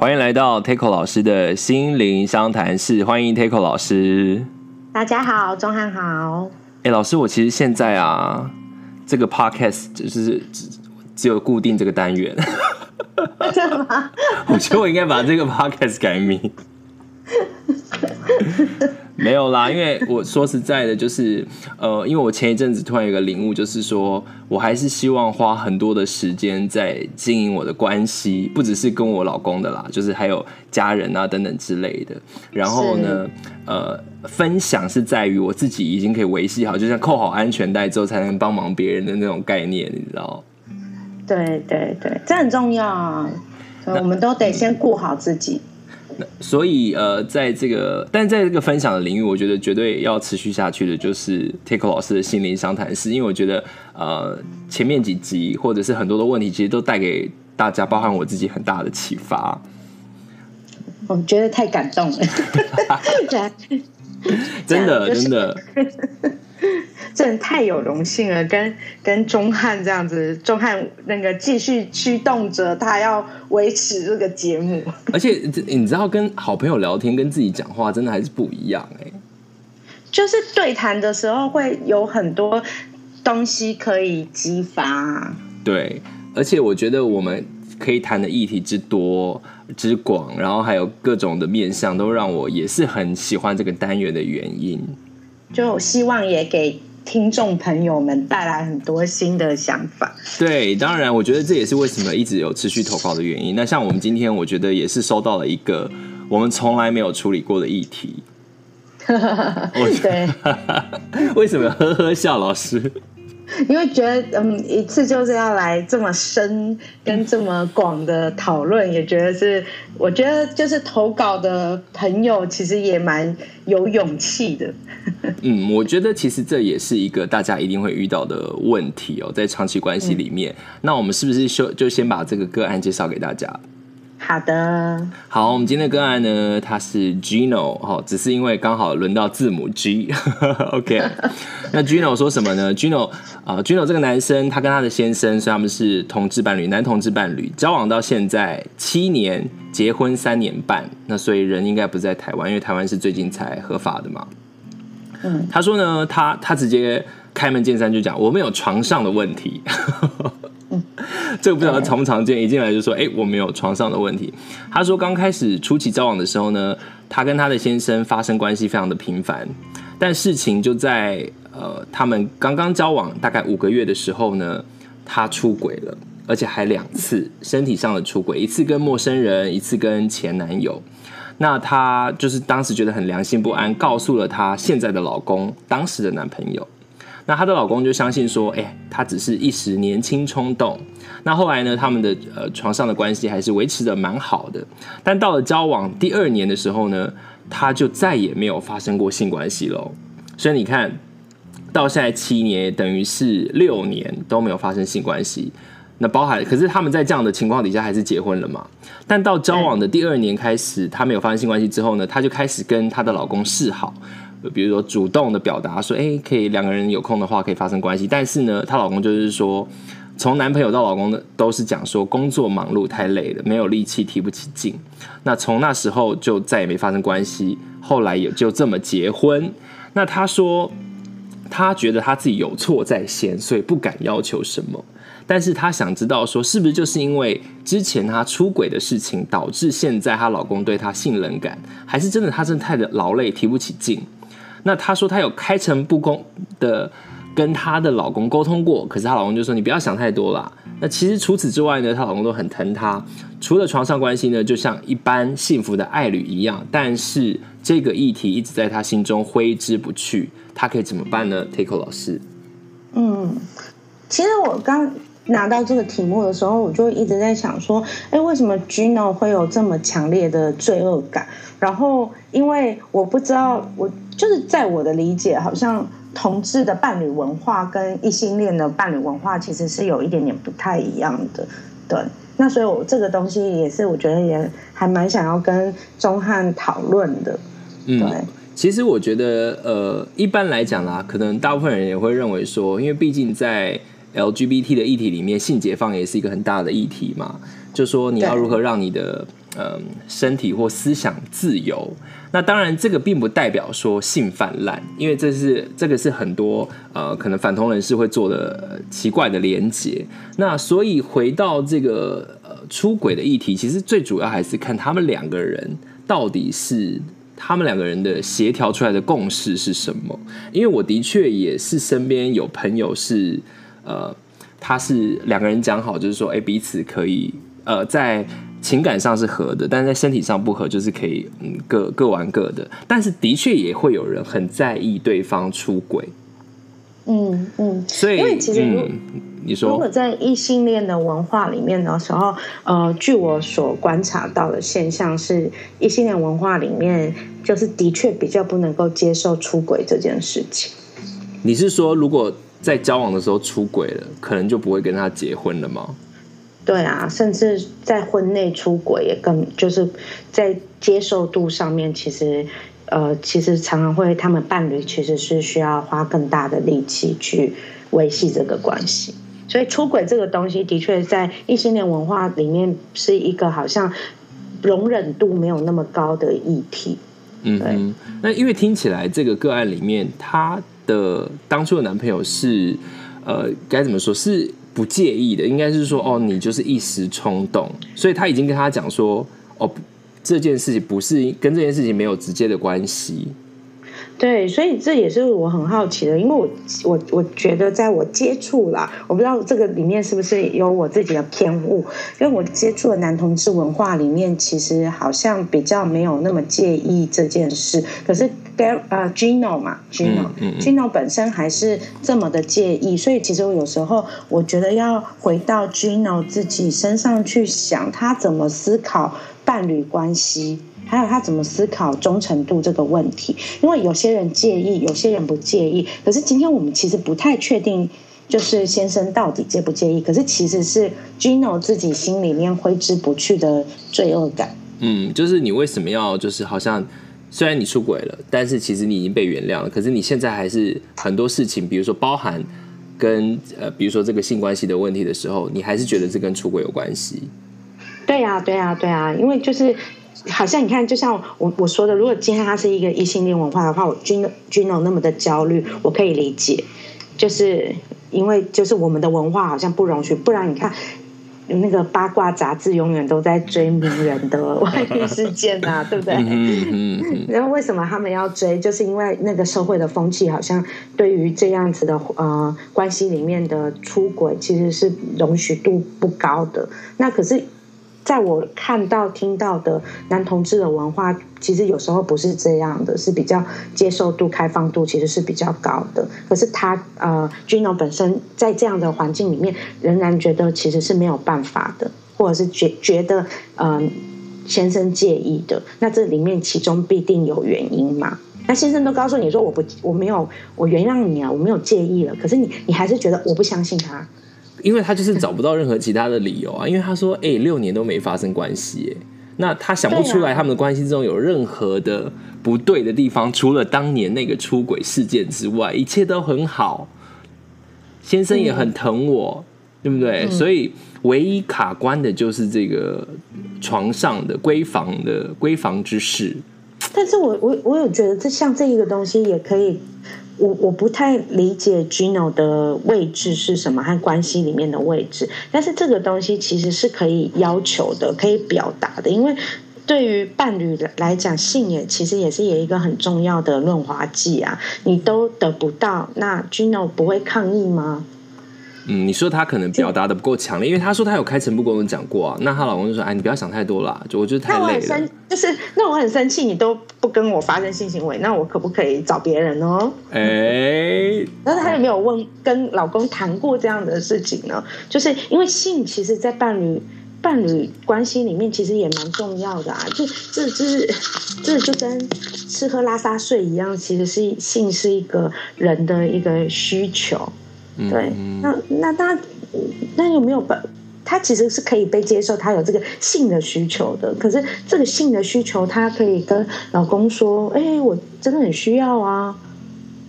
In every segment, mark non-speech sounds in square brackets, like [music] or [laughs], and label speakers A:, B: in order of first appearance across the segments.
A: 欢迎来到 Taco 老师的心灵相谈室，欢迎 Taco 老师。
B: 大家好，钟汉好。
A: 哎，老师，我其实现在啊，这个 Podcast 就是只只有固定这个单元。[laughs]
B: 真的吗？[laughs]
A: 我觉得我应该把这个 Podcast 改名。没有啦，[laughs] 因为我说实在的，就是呃，因为我前一阵子突然有个领悟，就是说我还是希望花很多的时间在经营我的关系，不只是跟我老公的啦，就是还有家人啊等等之类的。然后呢，呃，分享是在于我自己已经可以维系好，就像扣好安全带之后才能帮忙别人的那种概念，你知道？
B: 对对对，这很重要啊，我们都得先顾好自己。
A: 所以呃，在这个，但在这个分享的领域，我觉得绝对要持续下去的，就是 Taco 老师的心灵相谈室，因为我觉得呃，前面几集或者是很多的问题，其实都带给大家，包含我自己很大的启发。
B: 我觉得太感动了，[laughs] [laughs]
A: 真的真的。[laughs] [laughs]
B: 真的太有荣幸了，跟跟钟汉这样子，钟汉那个继续驱动着他要维持这个节目。
A: 而且你知道，跟好朋友聊天，跟自己讲话，真的还是不一样哎。
B: 就是对谈的时候，会有很多东西可以激发。
A: 对，而且我觉得我们可以谈的议题之多之广，然后还有各种的面向，都让我也是很喜欢这个单元的原因。
B: 就希望也给。听众朋友们带来很多新的想法。
A: 对，当然，我觉得这也是为什么一直有持续投稿的原因。那像我们今天，我觉得也是收到了一个我们从来没有处理过的议题。[laughs]
B: 对，[laughs]
A: 为什么呵呵笑，老师？
B: 因为觉得嗯，一次就是要来这么深跟这么广的讨论，也觉得是，我觉得就是投稿的朋友其实也蛮有勇气的。[laughs]
A: 嗯，我觉得其实这也是一个大家一定会遇到的问题哦，在长期关系里面，嗯、那我们是不是就就先把这个个案介绍给大家？
B: 好的，
A: 好，我们今天的个案呢，他是 Gino 哦，只是因为刚好轮到字母 G，OK。[laughs] 那 Gino 说什么呢？Gino 啊、呃，Gino 这个男生，他跟他的先生，所以他们是同志伴侣，男同志伴侣，交往到现在七年，结婚三年半，那所以人应该不在台湾，因为台湾是最近才合法的嘛。嗯，他说呢，他他直接开门见山就讲，我们有床上的问题。[laughs] 这个不知道常不常见，一进来就说：“哎，我没有床上的问题。”他说：“刚开始初期交往的时候呢，他跟他的先生发生关系非常的频繁，但事情就在呃，他们刚刚交往大概五个月的时候呢，他出轨了，而且还两次身体上的出轨，一次跟陌生人，一次跟前男友。那他就是当时觉得很良心不安，告诉了他现在的老公当时的男朋友。”那她的老公就相信说，哎，她只是一时年轻冲动。那后来呢，他们的呃床上的关系还是维持得蛮好的。但到了交往第二年的时候呢，他就再也没有发生过性关系喽。所以你看到现在七年，等于是六年都没有发生性关系。那包含，可是他们在这样的情况底下还是结婚了嘛？但到交往的第二年开始，她没有发生性关系之后呢，她就开始跟她的老公示好。比如说，主动的表达说，哎、可以两个人有空的话可以发生关系，但是呢，她老公就是说，从男朋友到老公的都是讲说工作忙碌太累了，没有力气提不起劲。那从那时候就再也没发生关系，后来也就这么结婚。那她说，她觉得她自己有错在先，所以不敢要求什么。但是她想知道说，是不是就是因为之前她出轨的事情，导致现在她老公对她信任感，还是真的她真的太的劳累提不起劲？那她说她有开诚布公的跟她的老公沟通过，可是她老公就说，你不要想太多啦。那其实除此之外呢，她老公都很疼她，除了床上关系呢，就像一般幸福的爱侣一样。但是这个议题一直在她心中挥之不去，她可以怎么办呢？Taco 老师，
B: 嗯，其实我刚拿到这个题目的时候，我就一直在想说，哎，为什么 Gino 会有这么强烈的罪恶感？然后因为我不知道我。就是在我的理解，好像同志的伴侣文化跟异性恋的伴侣文化其实是有一点点不太一样的。对，那所以我这个东西也是我觉得也还蛮想要跟钟汉讨论的。对，嗯，
A: 其实我觉得呃，一般来讲啦，可能大部分人也会认为说，因为毕竟在 LGBT 的议题里面，性解放也是一个很大的议题嘛。就说你要如何让你的呃身体或思想自由。那当然，这个并不代表说性泛滥，因为这是这个是很多呃可能反同人士会做的奇怪的连结。那所以回到这个呃出轨的议题，其实最主要还是看他们两个人到底是他们两个人的协调出来的共识是什么。因为我的确也是身边有朋友是呃他是两个人讲好，就是说哎彼此可以呃在。情感上是合的，但是在身体上不合，就是可以嗯各各玩各的。但是的确也会有人很在意对方出轨，
B: 嗯嗯。
A: 所以，
B: 因为其实、
A: 嗯、你说，
B: 如果在异性恋的文化里面的时候，呃，据我所观察到的现象是，异性恋文化里面就是的确比较不能够接受出轨这件事情。
A: 你是说，如果在交往的时候出轨了，可能就不会跟他结婚了吗？
B: 对啊，甚至在婚内出轨也更就是在接受度上面，其实呃，其实常常会他们伴侣其实是需要花更大的力气去维系这个关系。所以出轨这个东西，的确在异性恋文化里面是一个好像容忍度没有那么高的议题。
A: 嗯嗯，那因为听起来这个个案里面，他的当初的男朋友是呃，该怎么说是？不介意的，应该是说哦，你就是一时冲动，所以他已经跟他讲说哦，这件事情不是跟这件事情没有直接的关系。
B: 对，所以这也是我很好奇的，因为我我我觉得在我接触啦，我不知道这个里面是不是有我自己的偏误，因为我接触的男同志文化里面，其实好像比较没有那么介意这件事，可是呃 Gino 嘛 Gino、嗯嗯、Gino 本身还是这么的介意，所以其实我有时候我觉得要回到 Gino 自己身上去想，他怎么思考伴侣关系。还有他怎么思考忠诚度这个问题？因为有些人介意，有些人不介意。可是今天我们其实不太确定，就是先生到底介不介意？可是其实是 Gino 自己心里面挥之不去的罪恶感。
A: 嗯，就是你为什么要就是好像虽然你出轨了，但是其实你已经被原谅了。可是你现在还是很多事情，比如说包含跟呃，比如说这个性关系的问题的时候，你还是觉得这跟出轨有关系？
B: 对呀，对呀，对呀，因为就是。好像你看，就像我我说的，如果今天他是一个异性恋文化的话，我 Gino Gino 那么的焦虑，我可以理解，就是因为就是我们的文化好像不容许，不然你看那个八卦杂志永远都在追名人的外遇事件啊，[laughs] 对不对？然后为什么他们要追？就是因为那个社会的风气好像对于这样子的呃关系里面的出轨，其实是容许度不高的。那可是。在我看到、听到的男同志的文化，其实有时候不是这样的，是比较接受度、开放度其实是比较高的。可是他呃，Gino 本身在这样的环境里面，仍然觉得其实是没有办法的，或者是觉觉得呃先生介意的。那这里面其中必定有原因嘛？那先生都告诉你说我不我没有我原谅你啊，我没有介意了。可是你你还是觉得我不相信他。
A: 因为他就是找不到任何其他的理由啊，因为他说，哎、欸，六年都没发生关系，哎，那他想不出来他们的关系之中有任何的不对的地方，除了当年那个出轨事件之外，一切都很好，先生也很疼我，对不对？所以唯一卡关的就是这个床上的闺房的闺房之事。
B: 但是我我我有觉得这像这一个东西也可以。我我不太理解 Gino 的位置是什么和关系里面的位置，但是这个东西其实是可以要求的，可以表达的，因为对于伴侣来讲，性也其实也是有一个很重要的润滑剂啊，你都得不到，那 Gino 不会抗议吗？
A: 嗯，你说她可能表达的不够强烈，因为她说她有开诚布公的讲过啊。那她老公就说：“哎，你不要想太多啦，就我觉得太累了。”
B: 就是那我很生气，你都不跟我发生性行为，那我可不可以找别人呢？哎、欸，但是他有没有问跟老公谈过这样的事情呢？就是因为性，其实，在伴侣伴侣关系里面，其实也蛮重要的啊。就这这是这就跟吃喝拉撒睡一样，其实是性是一个人的一个需求。对，那那他那有没有办？他其实是可以被接受，他有这个性的需求的。可是这个性的需求，他可以跟老公说：“哎、欸，我真的很需要啊。”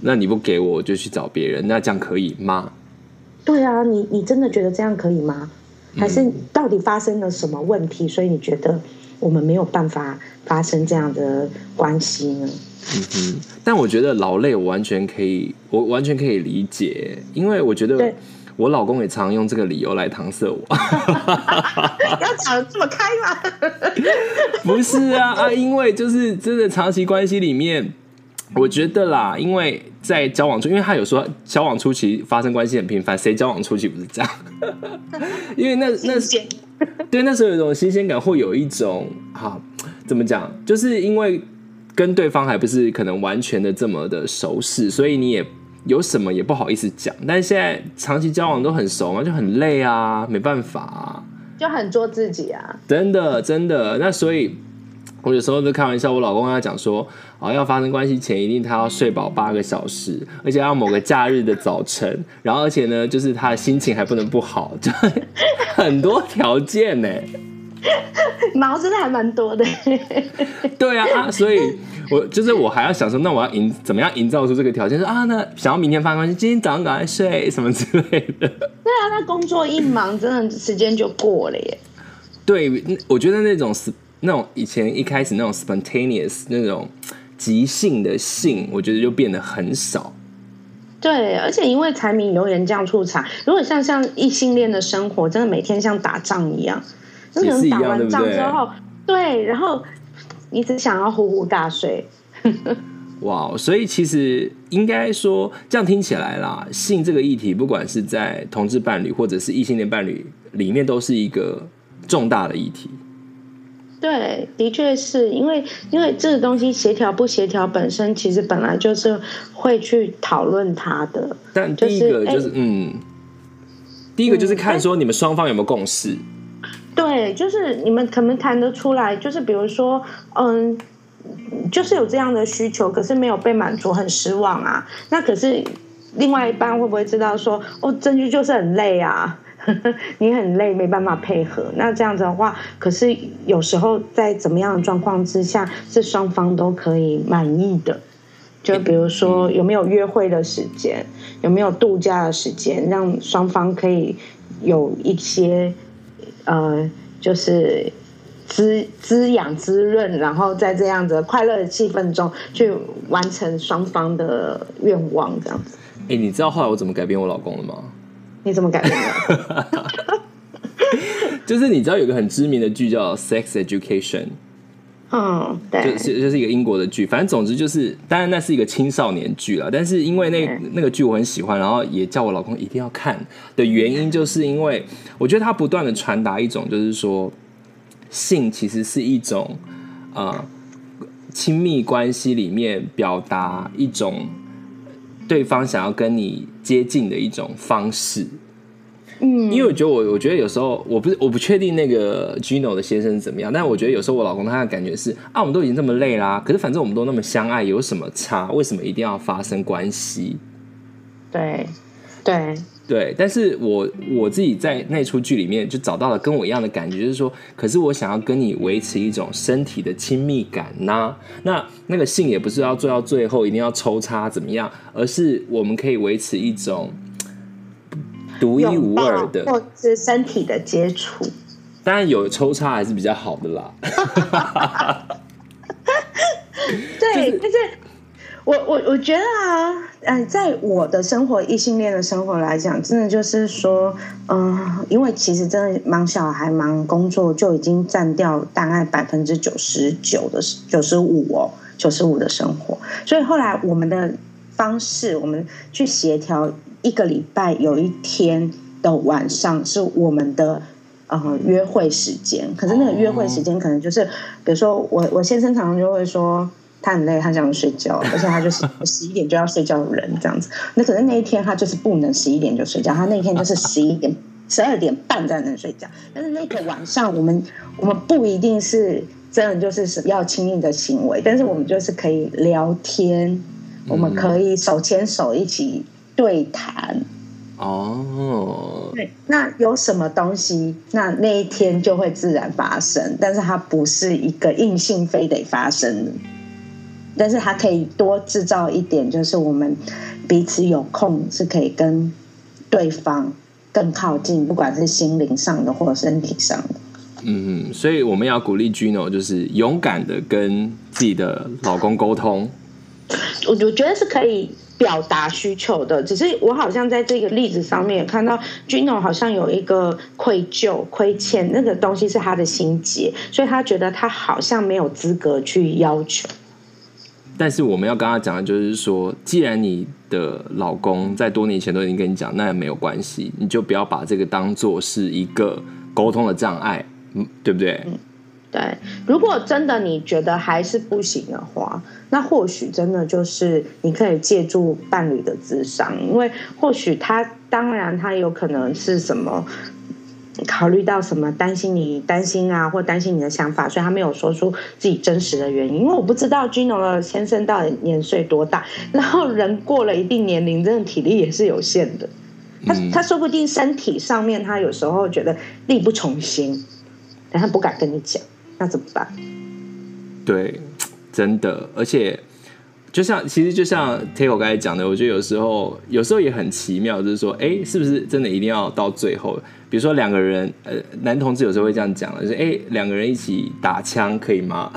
A: 那你不给我，我就去找别人。那这样可以吗？
B: 对啊，你你真的觉得这样可以吗？还是到底发生了什么问题？所以你觉得我们没有办法发生这样的关系呢？
A: 嗯哼，但我觉得劳累，我完全可以，我完全可以理解，因为我觉得我老公也常用这个理由来搪塞我。[laughs]
B: 要讲得这么开吗？[laughs]
A: 不是啊啊，因为就是真的长期关系里面，我觉得啦，因为在交往中，因为他有说交往初期发生关系很频繁，谁交往初期不是这样？[laughs] 因为那那是对那时候有一种新鲜感，会有一种哈，怎么讲？就是因为。跟对方还不是可能完全的这么的熟识，所以你也有什么也不好意思讲。但是现在长期交往都很熟嘛，就很累啊，没办法啊，
B: 就很做自己啊。
A: 真的真的，那所以我有时候都开玩笑，我老公跟他讲说，啊，要发生关系前一定他要睡饱八个小时，而且要某个假日的早晨，然后而且呢，就是他的心情还不能不好，就 [laughs] 很多条件呢。
B: 毛真的还蛮多的，
A: 对啊，啊，所以我就是我还要想说，那我要营怎么样营造出这个条件？说啊，那想要明天发生关系，今天早上赶快睡什么之类的。[laughs] 对
B: 啊，那工作一忙，真的时间就过了耶。
A: 对，我觉得那种那种以前一开始那种 spontaneous 那种即兴的性，我觉得就变得很少。
B: 对，而且因为柴米油盐酱醋茶，如果像像异性恋的生活，真的每天像打仗一样。可能打完仗之后，对，对，对，然后你只想要呼呼大睡。[laughs]
A: 哇，wow，所以其实应该说，这样听起来啦，性这个议题，不管是在同志伴侣或者是异性恋伴侣里面，都是一个重大的议题。
B: 对，的确是因为因为这个东西协调不协调本身，其实本来就是会去讨论它的。
A: 但第一个就是，就是，嗯，第一个就是看说你们双方有没有共识。
B: 对，就是你们可能谈得出来，就是比如说，嗯，就是有这样的需求，可是没有被满足，很失望啊。那可是另外一半会不会知道说，哦，证据就是很累啊，[laughs] 你很累，没办法配合。那这样子的话，可是有时候在怎么样的状况之下，是双方都可以满意的。就比如说，有没有约会的时间，有没有度假的时间，让双方可以有一些。呃，就是滋滋养滋润，然后在这样子快乐的气氛中去完成双方的愿望，这样子。
A: 哎、你知道后来我怎么改变我老公了吗？
B: 你怎么改变的？[laughs]
A: 就是你知道有个很知名的剧叫《Sex Education》。
B: 嗯，对，
A: 就是就是一个英国的剧，反正总之就是，当然那是一个青少年剧了。但是因为那那个剧我很喜欢，然后也叫我老公一定要看的原因，就是因为我觉得他不断的传达一种，就是说性其实是一种啊亲密关系里面表达一种对方想要跟你接近的一种方式。
B: 嗯，
A: 因为我觉得我，我觉得有时候我不是我不确定那个 Gino 的先生是怎么样，但我觉得有时候我老公他的感觉是啊，我们都已经这么累啦，可是反正我们都那么相爱，有什么差？为什么一定要发生关系？
B: 对，对，
A: 对。但是我我自己在那出剧里面就找到了跟我一样的感觉，就是说，可是我想要跟你维持一种身体的亲密感呐、啊，那那个性也不是要做到最后一定要抽插怎么样，而是我们可以维持一种。独一无二的，
B: 或是身体的接触，
A: 当然有抽插还是比较好的啦。[laughs] [laughs]
B: 对，但是我我我觉得啊，嗯，在我的生活，异性恋的生活来讲，真的就是说，嗯，因为其实真的忙小孩、忙工作，就已经占掉大概百分之九十九的九十五哦，九十五的生活。所以后来我们的方式，我们去协调。一个礼拜有一天的晚上是我们的呃约会时间，可是那个约会时间可能就是，比如说我我先生常常就会说他很累，他想睡觉，[laughs] 而且他就是十一点就要睡觉的人这样子。那可是那一天他就是不能十一点就睡觉，他那天就是 [laughs] 十一点十二点半才能睡觉。但是那个晚上我们我们不一定是真的就是要亲密的行为，但是我们就是可以聊天，我们可以手牵手一起。对谈
A: 哦，
B: 对，那有什么东西，那那一天就会自然发生，但是它不是一个硬性非得发生的，但是它可以多制造一点，就是我们彼此有空是可以跟对方更靠近，不管是心灵上的或者身体上的。
A: 嗯，所以我们要鼓励 Gino，就是勇敢的跟自己的老公沟通。
B: 我我觉得是可以表达需求的，只是我好像在这个例子上面看到 Gino 好像有一个愧疚、亏欠，那个东西是他的心结，所以他觉得他好像没有资格去要求。
A: 但是我们要跟他讲的就是说，既然你的老公在多年前都已经跟你讲，那也没有关系，你就不要把这个当做是一个沟通的障碍，嗯，对不对？
B: 嗯对，如果真的你觉得还是不行的话，那或许真的就是你可以借助伴侣的智商，因为或许他当然他有可能是什么考虑到什么担心你担心啊，或担心你的想法，所以他没有说出自己真实的原因。因为我不知道 Gino 的先生到底年岁多大，然后人过了一定年龄，真的体力也是有限的。他他说不定身体上面他有时候觉得力不从心，但他不敢跟你讲。那怎么办？
A: 对，真的，而且就像其实就像 Teo 刚才讲的，我觉得有时候有时候也很奇妙，就是说，哎，是不是真的一定要到最后？比如说两个人，呃，男同志有时候会这样讲，就是哎，两个人一起打枪可以吗？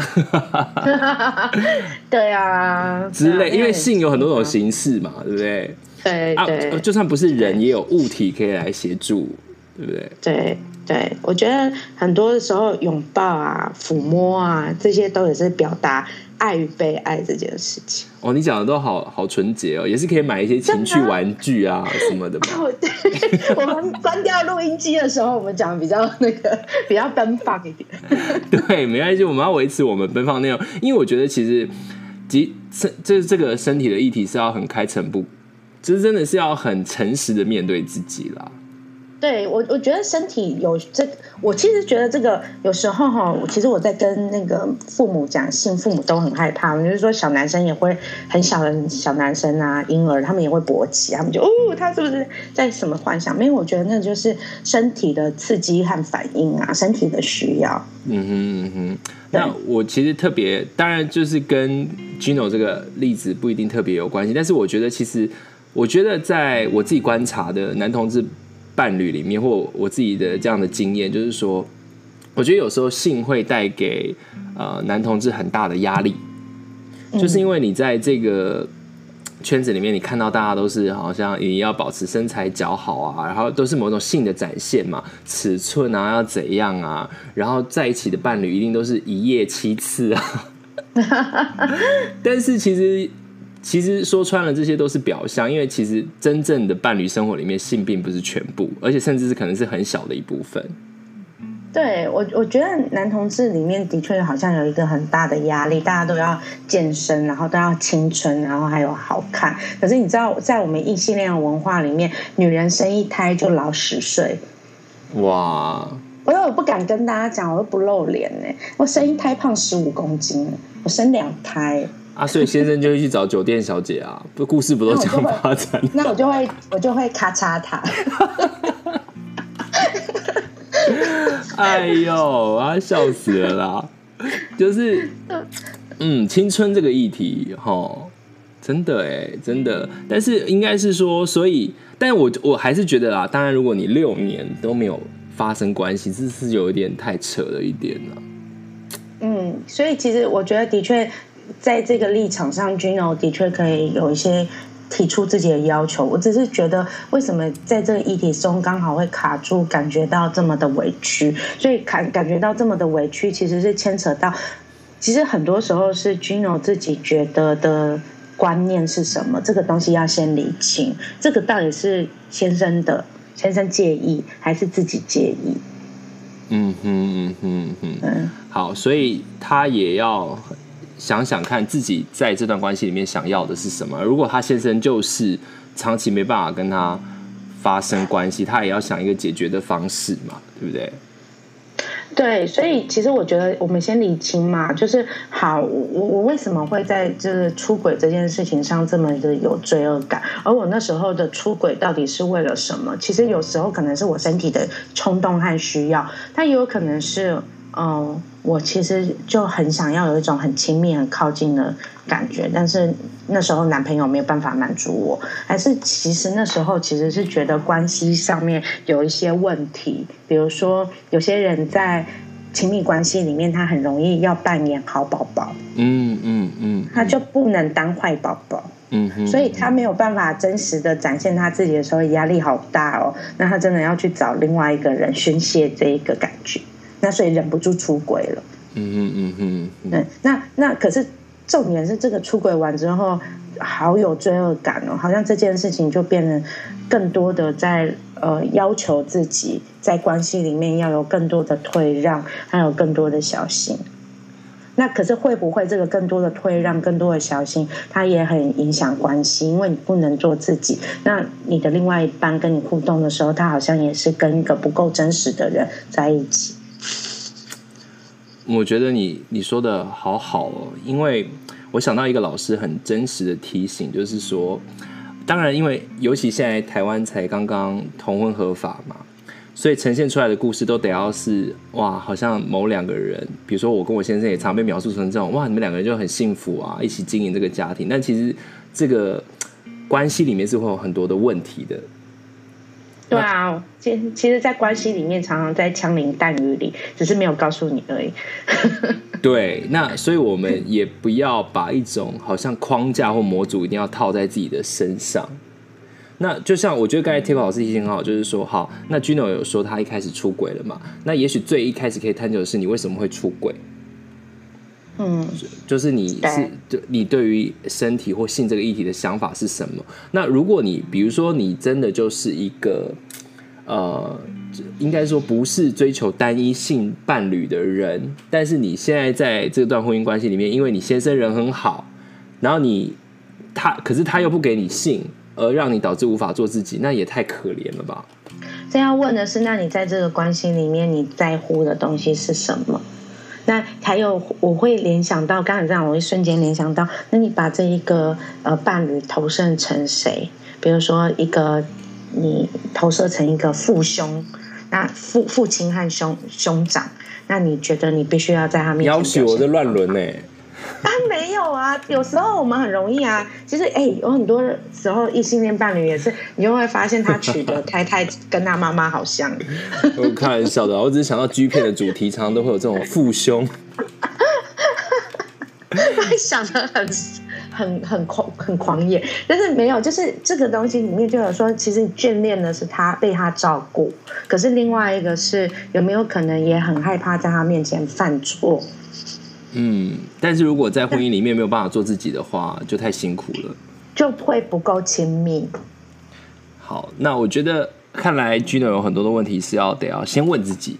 A: [laughs] [laughs]
B: 对啊，
A: 之类，因为性有很多种形式嘛，对不对？
B: 对对
A: 啊，就算不是人，也有物体可以来协助，对不对？
B: 对。对，我觉得很多的时候拥抱啊、抚摸啊，这些都也是表达爱与被爱这件事情。
A: 哦，你讲的都好好纯洁哦，也是可以买一些情趣玩具啊什么的哦。
B: 对，[laughs] 我们关掉录音机的时候，我们讲比较那个 [laughs] 比较奔放一点。[laughs]
A: 对，没关系，我们要维持我们奔放内容，因为我觉得其实，即身这这个身体的议题是要很开诚不，就是真的是要很诚实的面对自己啦。
B: 对我，我觉得身体有这，我其实觉得这个有时候哈，其实我在跟那个父母讲性，父母都很害怕。就是说，小男生也会很小的小男生啊，婴儿他们也会勃起，他们就哦，他是不是在什么幻想？没有，我觉得那就是身体的刺激和反应啊，身体的需要。嗯哼
A: 嗯哼。那我其实特别，当然就是跟 Gino 这个例子不一定特别有关系，但是我觉得其实，我觉得在我自己观察的男同志。伴侣里面，或我自己的这样的经验，就是说，我觉得有时候性会带给呃男同志很大的压力，就是因为你在这个圈子里面，你看到大家都是好像你要保持身材姣好啊，然后都是某种性的展现嘛，尺寸啊要怎样啊，然后在一起的伴侣一定都是一夜七次啊，[laughs] 但是其实。其实说穿了，这些都是表象，因为其实真正的伴侣生活里面，性并不是全部，而且甚至是可能是很小的一部分。
B: 对我，我觉得男同志里面的确好像有一个很大的压力，大家都要健身，然后都要青春，然后还有好看。可是你知道，在我们异性恋文化里面，女人生一胎就老十岁。
A: 哇！
B: 我又不敢跟大家讲，我又不露脸呢。我生一胎胖十五公斤，我生两胎。
A: 啊，所以先生就会去找酒店小姐啊，不，故事不都这样发展？
B: 那我就会，我就会咔嚓他。[laughs]
A: 哎呦，啊，笑死了啦！就是，嗯，青春这个议题，哈，真的哎，真的。但是应该是说，所以，但我我还是觉得啦，当然，如果你六年都没有发生关系，这是有一点太扯了一点了。
B: 嗯，所以其实我觉得的确。在这个立场上，Gino 的确可以有一些提出自己的要求。我只是觉得，为什么在这个议题中刚好会卡住，感觉到这么的委屈？所以感感觉到这么的委屈，其实是牵扯到，其实很多时候是 Gino 自己觉得的观念是什么？这个东西要先理清，这个到底是先生的先生介意，还是自己介意？
A: 嗯哼嗯哼嗯嗯，好，所以他也要。想想看自己在这段关系里面想要的是什么。如果他先生就是长期没办法跟他发生关系，他也要想一个解决的方式嘛，对不对？
B: 对，所以其实我觉得我们先理清嘛，就是好，我我为什么会在这个出轨这件事情上这么的有罪恶感？而我那时候的出轨到底是为了什么？其实有时候可能是我身体的冲动和需要，但也有可能是。嗯，我其实就很想要有一种很亲密、很靠近的感觉，但是那时候男朋友没有办法满足我，还是其实那时候其实是觉得关系上面有一些问题，比如说有些人在亲密关系里面，他很容易要扮演好宝宝，
A: 嗯嗯嗯，
B: 他就不能当坏宝宝，
A: 嗯哼，
B: 所以他没有办法真实的展现他自己的时候，压力好大哦。那他真的要去找另外一个人宣泄这一个感觉，那所以忍不住出轨了。
A: 嗯嗯嗯嗯，
B: 对，那那可是重点是这个出轨完之后，好有罪恶感哦，好像这件事情就变得更多的在呃要求自己在关系里面要有更多的退让，还有更多的小心。那可是会不会这个更多的退让、更多的小心，它也很影响关系？因为你不能做自己，那你的另外一半跟你互动的时候，他好像也是跟一个不够真实的人在一起。
A: 我觉得你你说的好好哦，因为我想到一个老师很真实的提醒，就是说，当然，因为尤其现在台湾才刚刚同婚合法嘛，所以呈现出来的故事都得要是哇，好像某两个人，比如说我跟我先生也常被描述成这种哇，你们两个人就很幸福啊，一起经营这个家庭，但其实这个关系里面是会有很多的问题的。
B: 对啊，其其实，在关系里面，常常在枪林弹雨里，只是没有告诉你而已。[laughs]
A: 对，那所以我们也不要把一种好像框架或模组一定要套在自己的身上。那就像我觉得刚才 Tiff 老师提醒很好，就是说，好，那 Gino 有说他一开始出轨了嘛？那也许最一开始可以探究的是你为什么会出轨？
B: 嗯，
A: 就是你是对你对于身体或性这个议题的想法是什么？那如果你比如说你真的就是一个呃，应该说不是追求单一性伴侣的人，但是你现在在这段婚姻关系里面，因为你先生人很好，然后你他可是他又不给你性，而让你导致无法做自己，那也太可怜了吧？
B: 这要问的是，那你在这个关系里面，你在乎的东西是什么？那还有，我会联想到，刚才这样，我会瞬间联想到，那你把这一个呃伴侣投射成谁？比如说一个，你投射成一个父兄，那父父亲和兄兄长，那你觉得你必须要在他面前？要求
A: 我的乱伦呢？
B: 啊，没有啊，[laughs] 有时候我们很容易啊。其实，哎，有很多时候异性恋伴侣也是，你就会发现他娶的太太跟他妈妈好像。[laughs]
A: 我开玩笑的，我只是想到 G 片的主题，常常都会有这种父兄。
B: 会 [laughs] 想的很很很狂很狂野，但是没有，就是这个东西里面就有说，其实眷恋的是他被他照顾，可是另外一个是有没有可能也很害怕在他面前犯错。
A: 嗯，但是如果在婚姻里面没有办法做自己的话，[laughs] 就太辛苦了，
B: 就会不够亲密。
A: 好，那我觉得看来 Gino 有很多的问题是要得要先问自己。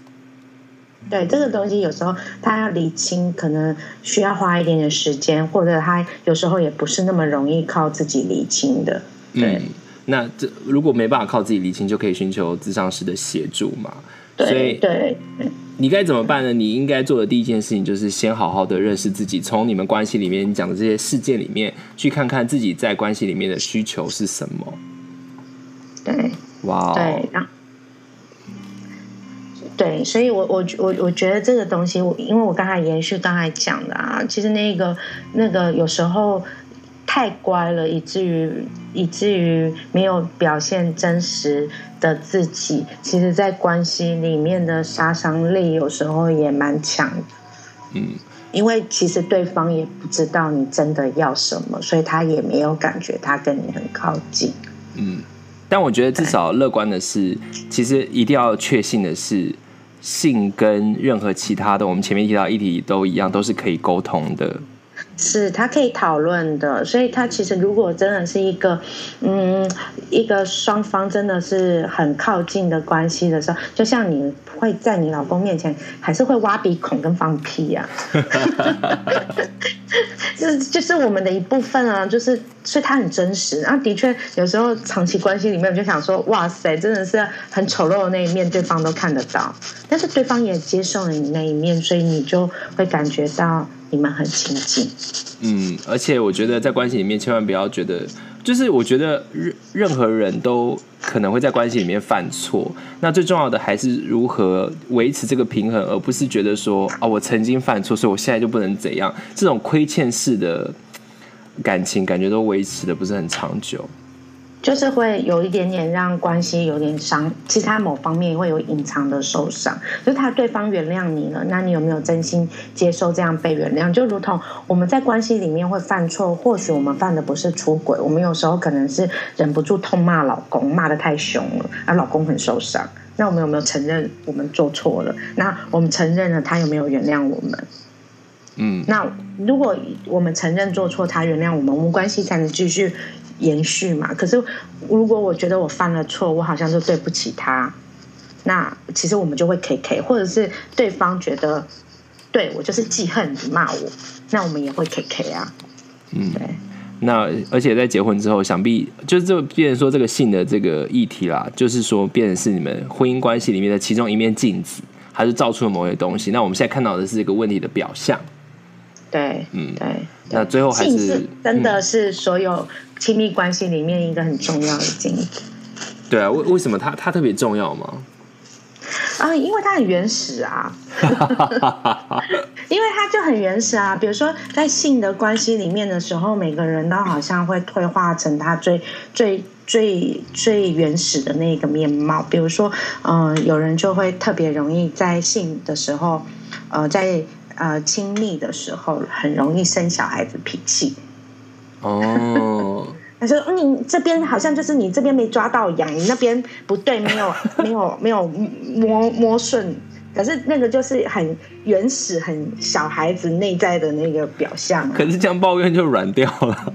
B: 对，这个东西有时候他要理清，可能需要花一点点时间，或者他有时候也不是那么容易靠自己理清的。对，
A: 嗯、那这如果没办法靠自己理清，就可以寻求咨商师的协助嘛。
B: 对，所以对。
A: 你该怎么办呢？你应该做的第一件事情就是先好好的认识自己，从你们关系里面讲的这些事件里面，去看看自己在关系里面的需求是什么。
B: 对，
A: 哇
B: 对，对，所以我我我我觉得这个东西，我因为我刚才延续刚才讲的啊，其实那个那个有时候。太乖了，以至于以至于没有表现真实的自己。其实，在关系里面的杀伤力有时候也蛮强的。
A: 嗯，
B: 因为其实对方也不知道你真的要什么，所以他也没有感觉他跟你很靠近。
A: 嗯，但我觉得至少乐观的是，其实一定要确信的是，性跟任何其他的我们前面提到议题都一样，都是可以沟通的。
B: 是他可以讨论的，所以他其实如果真的是一个，嗯，一个双方真的是很靠近的关系的时候，就像你会在你老公面前还是会挖鼻孔跟放屁呀、啊，就是就是我们的一部分啊，就是所以他很真实。然后的确有时候长期关系里面，我就想说，哇塞，真的是很丑陋的那一面，对方都看得到，但是对方也接受了你那一面，所以你就会感觉到。你们很亲近，
A: 嗯，而且我觉得在关系里面千万不要觉得，就是我觉得任任何人都可能会在关系里面犯错，那最重要的还是如何维持这个平衡，而不是觉得说啊，我曾经犯错，所以我现在就不能怎样，这种亏欠式的感情感觉都维持的不是很长久。
B: 就是会有一点点让关系有点伤，其他某方面会有隐藏的受伤。就是他对方原谅你了，那你有没有真心接受这样被原谅？就如同我们在关系里面会犯错，或许我们犯的不是出轨，我们有时候可能是忍不住痛骂老公，骂得太凶了，而老公很受伤。那我们有没有承认我们做错了？那我们承认了，他有没有原谅我们？
A: 嗯，
B: 那如果我们承认做错，他原谅我们，我们关系才能继续。延续嘛，可是如果我觉得我犯了错，我好像就对不起他，那其实我们就会 K K，或者是对方觉得对我就是记恨你骂我，那我们也会 K K 啊。
A: 嗯，对。那而且在结婚之后，想必就是这变成说这个性的这个议题啦，就是说变成是你们婚姻关系里面的其中一面镜子，还是照出了某些东西？那我们现在看到的是一个问题的表象。
B: 对，嗯，对。
A: 那最后还是，
B: 是真的是所有亲密关系里面一个很重要的镜子。
A: 对啊，为为什么它它特别重要吗？
B: 啊，因为它很原始啊，[laughs] 因为它就很原始啊。比如说，在性的关系里面的时候，每个人都好像会退化成他最最最最原始的那个面貌。比如说，嗯、呃，有人就会特别容易在性的时候，呃，在。呃，亲密的时候很容易生小孩子脾气。
A: 哦，[laughs]
B: 他说：“你这边好像就是你这边没抓到痒，你那边不对，没有 [laughs] 没有没有摸摸顺。可是那个就是很原始、很小孩子内在的那个表象啊。
A: 可是这样抱怨就软掉了。”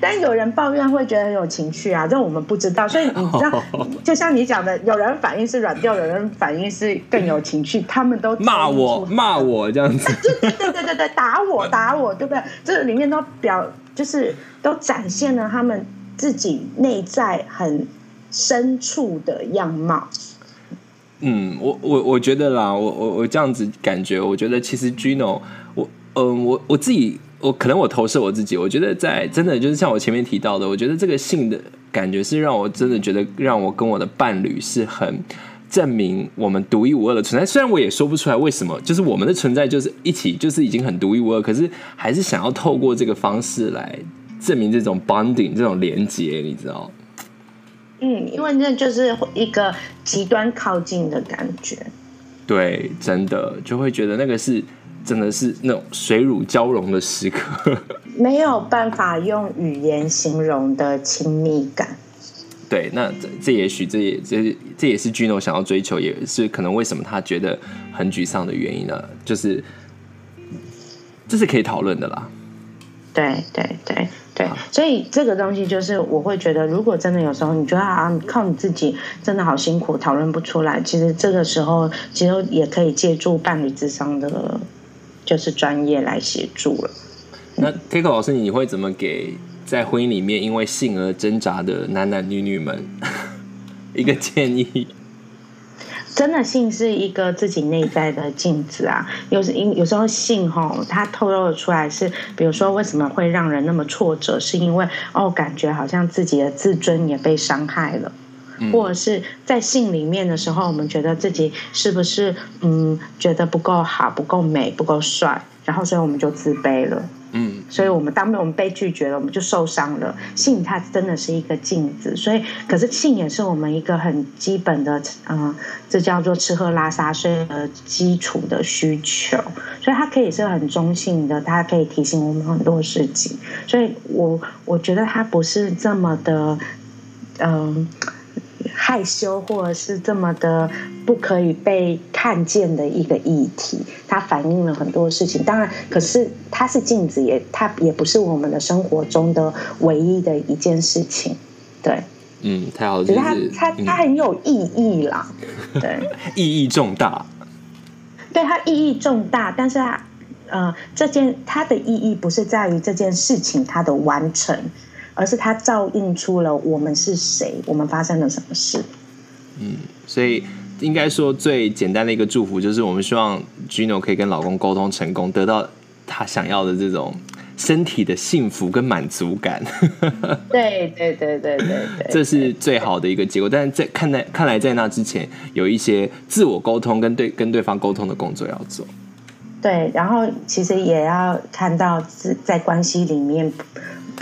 B: 但有人抱怨会觉得很有情趣啊，这我们不知道，所以你知道，[laughs] 就像你讲的，有人反应是软掉，有人反应是更有情趣，他们都 [laughs]
A: 骂我骂我这样子，
B: 对对对对对，打我 [laughs] 打我，对不对？这里面都表就是都展现了他们自己内在很深处的样貌。
A: 嗯，我我我觉得啦，我我我这样子感觉，我觉得其实 Gino，我嗯、呃，我我自己。我可能我投射我自己，我觉得在真的就是像我前面提到的，我觉得这个性的感觉是让我真的觉得让我跟我的伴侣是很证明我们独一无二的存在。虽然我也说不出来为什么，就是我们的存在就是一起就是已经很独一无二，可是还是想要透过这个方式来证明这种 bonding 这种连接，你知道？
B: 嗯，因为那就是一个极端靠近的感觉。
A: 对，真的就会觉得那个是。真的是那种水乳交融的时刻，[laughs]
B: 没有办法用语言形容的亲密感。
A: 对，那这这也许这也这这也是 Gino 想要追求，也是可能为什么他觉得很沮丧的原因呢？就是这是可以讨论的啦。
B: 对对对对，所以这个东西就是我会觉得，如果真的有时候你觉得啊，靠你自己真的好辛苦，讨论不出来，其实这个时候其实也可以借助伴侣智商的。就是专业来协助了。
A: 那 Keiko 老师，你会怎么给在婚姻里面因为性而挣扎的男男女女们 [laughs] 一个建议？
B: 真的，性是一个自己内在的镜子啊。有时因有时候性吼，它透露的出来是，比如说为什么会让人那么挫折，是因为哦，感觉好像自己的自尊也被伤害了。或者是在性里面的时候，我们觉得自己是不是嗯，觉得不够好、不够美、不够帅，然后所以我们就自卑了。
A: 嗯，
B: 所以我们当我们被拒绝了，我们就受伤了。性它真的是一个镜子，所以可是性也是我们一个很基本的，嗯，这叫做吃喝拉撒睡的基础的需求，所以它可以是很中性的，它可以提醒我们很多事情。所以我我觉得它不是这么的，嗯。害羞，或者是这么的不可以被看见的一个议题，它反映了很多事情。当然，可是它是镜子也，也它也不是我们的生活中的唯一的一件事情。对，
A: 嗯，太好了，就是
B: 它它它很有意义啦，嗯、对，[laughs]
A: 意义重大。
B: 对，它意义重大，但是它呃，这件它的意义不是在于这件事情它的完成。而是它照映出了我们是谁，我们发生了什么事。
A: 嗯，所以应该说最简单的一个祝福就是，我们希望 Gino 可以跟老公沟通成功，得到他想要的这种身体的幸福跟满足感。[laughs]
B: 对对对对对对，
A: 这是最好的一个结果。但是在看来看来，在那之前有一些自我沟通跟对跟对方沟通的工作要做。
B: 对，然后其实也要看到在关系里面。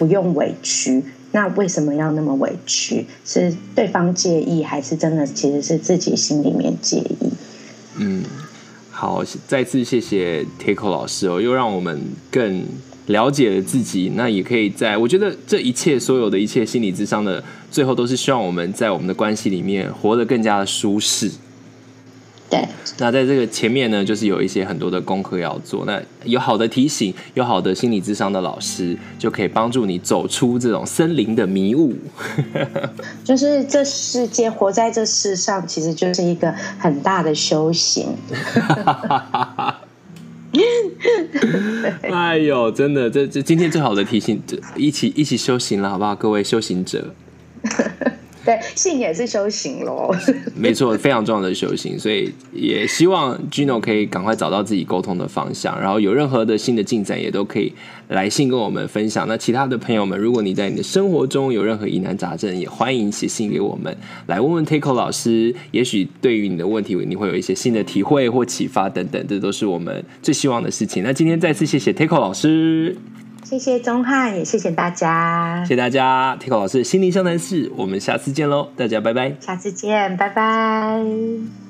B: 不用委屈，那为什么要那么委屈？是对方介意，还是真的其实是自己心里面介意？
A: 嗯，好，再次谢谢 Teco 老师哦，又让我们更了解了自己。那也可以在，我觉得这一切所有的一切心理智商的最后，都是希望我们在我们的关系里面活得更加的舒适。
B: 对，
A: 那在这个前面呢，就是有一些很多的功课要做。那有好的提醒，有好的心理智商的老师，就可以帮助你走出这种森林的迷雾。[laughs]
B: 就是这世界，活在这世上，其实就是一个很大的修行。[laughs]
A: 哎呦，真的，这这今天最好的提醒，一起一起修行了，好不好？各位修行者。[laughs]
B: 对，性也是修行喽。[laughs]
A: 没错，非常重要的修行，所以也希望 Gino 可以赶快找到自己沟通的方向，然后有任何的新的进展，也都可以来信跟我们分享。那其他的朋友们，如果你在你的生活中有任何疑难杂症，也欢迎写信给我们，来问问 Teco 老师。也许对于你的问题，你会有一些新的体会或启发等等，这都是我们最希望的事情。那今天再次谢谢 Teco 老师。
B: 谢谢钟汉，也谢谢大家。
A: 谢谢大家，Teco 老师心灵相谈室，我们下次见喽，大家拜拜。
B: 下次见，拜拜。